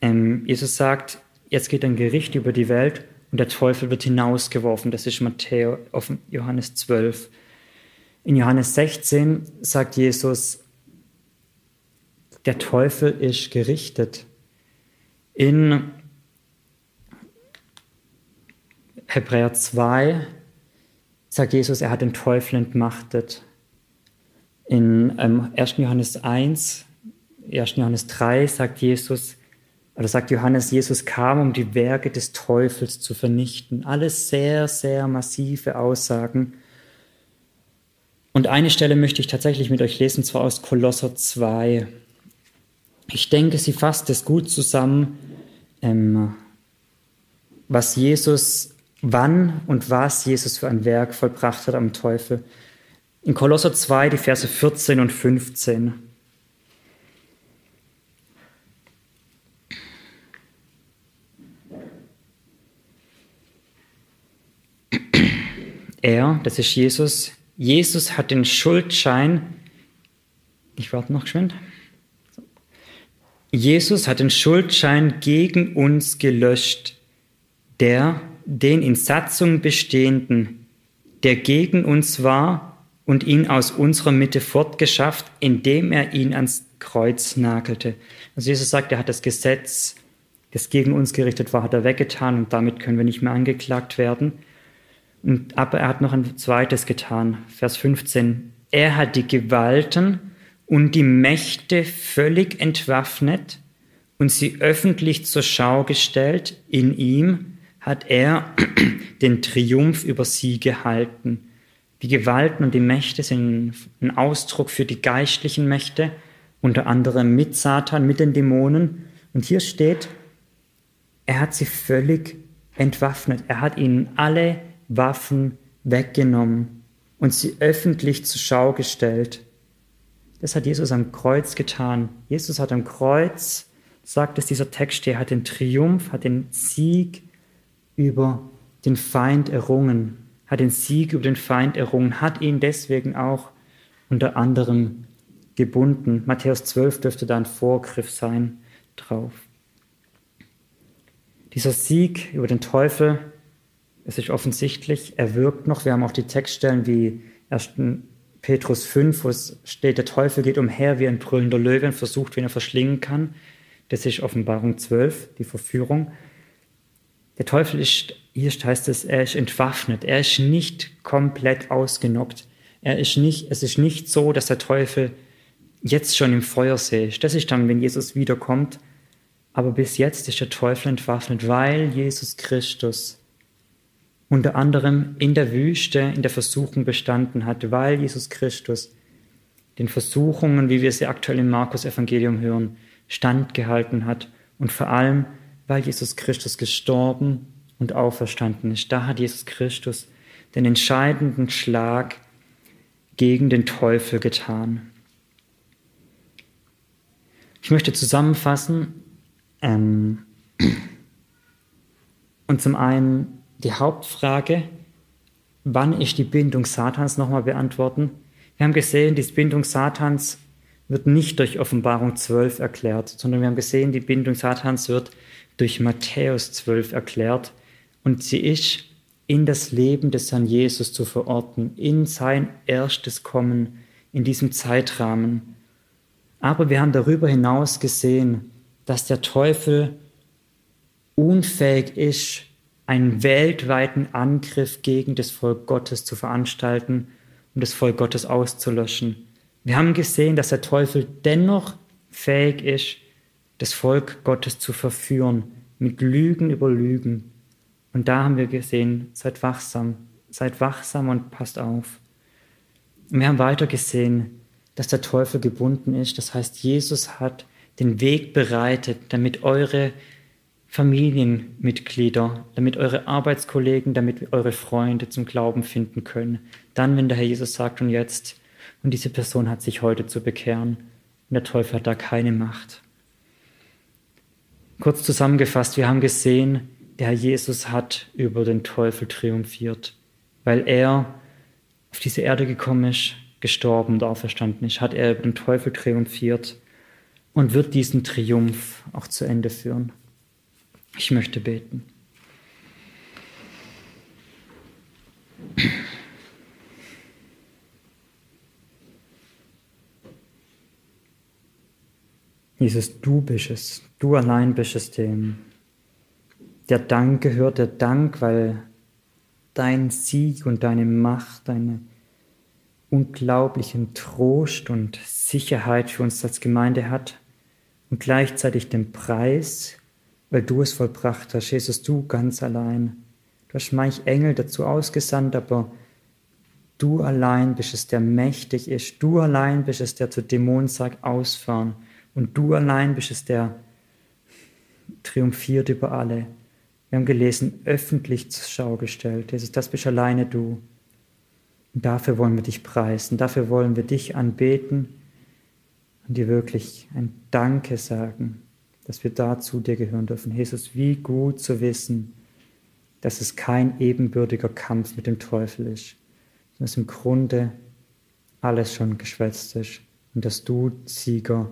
Ähm, Jesus sagt, jetzt geht ein Gericht über die Welt und der Teufel wird hinausgeworfen. Das ist Matthäus auf Johannes 12. In Johannes 16 sagt Jesus, der Teufel ist gerichtet. In Hebräer 2 sagt Jesus, er hat den Teufel entmachtet. In ähm, 1. Johannes 1, 1. Johannes 3 sagt Jesus, oder sagt Johannes, Jesus kam, um die Werke des Teufels zu vernichten. Alles sehr, sehr massive Aussagen. Und eine Stelle möchte ich tatsächlich mit euch lesen, zwar aus Kolosser 2. Ich denke, sie fasst es gut zusammen, ähm, was Jesus, wann und was Jesus für ein Werk vollbracht hat am Teufel. In Kolosser 2, die Verse 14 und 15. Er, das ist Jesus, Jesus hat den Schuldschein, ich warte noch geschwind, Jesus hat den Schuldschein gegen uns gelöscht, der, den in Satzung bestehenden, der gegen uns war und ihn aus unserer Mitte fortgeschafft, indem er ihn ans Kreuz nagelte. Also Jesus sagt, er hat das Gesetz, das gegen uns gerichtet war, hat er weggetan und damit können wir nicht mehr angeklagt werden. Und, aber er hat noch ein zweites getan, Vers 15. Er hat die Gewalten und die Mächte völlig entwaffnet und sie öffentlich zur Schau gestellt. In ihm hat er den Triumph über sie gehalten. Die Gewalten und die Mächte sind ein Ausdruck für die geistlichen Mächte, unter anderem mit Satan, mit den Dämonen. Und hier steht, er hat sie völlig entwaffnet. Er hat ihnen alle Waffen weggenommen und sie öffentlich zur Schau gestellt. Das hat Jesus am Kreuz getan. Jesus hat am Kreuz, sagt es dieser Text hier, hat den Triumph, hat den Sieg über den Feind errungen, hat den Sieg über den Feind errungen, hat ihn deswegen auch unter anderem gebunden. Matthäus 12 dürfte da ein Vorgriff sein drauf. Dieser Sieg über den Teufel, es ist offensichtlich, er wirkt noch. Wir haben auch die Textstellen wie 1. Petrus 5, wo es steht, der Teufel geht umher wie ein brüllender Löwe und versucht, wen er verschlingen kann. Das ist Offenbarung 12, die Verführung. Der Teufel ist, hier heißt es, er ist entwaffnet. Er ist nicht komplett ausgenockt. Er ist nicht, es ist nicht so, dass der Teufel jetzt schon im Feuersee ist. Das ist dann, wenn Jesus wiederkommt. Aber bis jetzt ist der Teufel entwaffnet, weil Jesus Christus unter anderem in der Wüste, in der Versuchung bestanden hat, weil Jesus Christus den Versuchungen, wie wir sie aktuell im Markus Evangelium hören, standgehalten hat und vor allem, weil Jesus Christus gestorben und auferstanden ist. Da hat Jesus Christus den entscheidenden Schlag gegen den Teufel getan. Ich möchte zusammenfassen ähm, und zum einen die Hauptfrage, wann ist die Bindung Satans, nochmal beantworten. Wir haben gesehen, die Bindung Satans wird nicht durch Offenbarung 12 erklärt, sondern wir haben gesehen, die Bindung Satans wird durch Matthäus 12 erklärt und sie ist in das Leben des Herrn Jesus zu verorten, in sein erstes Kommen, in diesem Zeitrahmen. Aber wir haben darüber hinaus gesehen, dass der Teufel unfähig ist, einen weltweiten Angriff gegen das Volk Gottes zu veranstalten und das Volk Gottes auszulöschen. Wir haben gesehen, dass der Teufel dennoch fähig ist, das Volk Gottes zu verführen mit Lügen über Lügen. Und da haben wir gesehen, seid wachsam, seid wachsam und passt auf. Und wir haben weiter gesehen, dass der Teufel gebunden ist. Das heißt, Jesus hat den Weg bereitet, damit eure Familienmitglieder, damit eure Arbeitskollegen, damit eure Freunde zum Glauben finden können. Dann, wenn der Herr Jesus sagt, und jetzt, und diese Person hat sich heute zu bekehren, und der Teufel hat da keine Macht. Kurz zusammengefasst, wir haben gesehen, der Herr Jesus hat über den Teufel triumphiert, weil er auf diese Erde gekommen ist, gestorben und auferstanden ist, hat er über den Teufel triumphiert und wird diesen Triumph auch zu Ende führen. Ich möchte beten. Jesus, du bist es, du allein bist es, dem der Dank gehört, der Dank, weil dein Sieg und deine Macht, deine unglaublichen Trost und Sicherheit für uns als Gemeinde hat und gleichzeitig den Preis, weil du es vollbracht hast, Jesus, du ganz allein. Du hast manch Engel dazu ausgesandt, aber du allein bist es, der mächtig ist. Du allein bist es, der zu Dämonen sagt, ausfahren. Und du allein bist es, der triumphiert über alle. Wir haben gelesen, öffentlich zur Schau gestellt. Jesus, das bist alleine du. Und dafür wollen wir dich preisen, dafür wollen wir dich anbeten und dir wirklich ein Danke sagen, dass wir da zu dir gehören dürfen. Jesus, wie gut zu wissen, dass es kein ebenbürtiger Kampf mit dem Teufel ist, sondern dass im Grunde alles schon geschwätzt ist und dass du Sieger,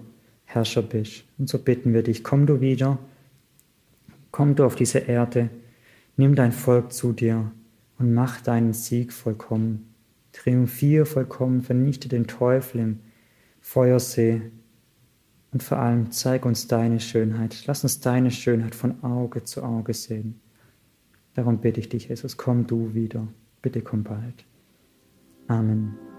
Herrscher bist. Und so bitten wir dich, komm du wieder, komm du auf diese Erde, nimm dein Volk zu dir und mach deinen Sieg vollkommen. Triumphiere vollkommen, vernichte den Teufel im Feuersee und vor allem zeig uns deine Schönheit. Lass uns deine Schönheit von Auge zu Auge sehen. Darum bitte ich dich, Jesus, komm du wieder. Bitte komm bald. Amen.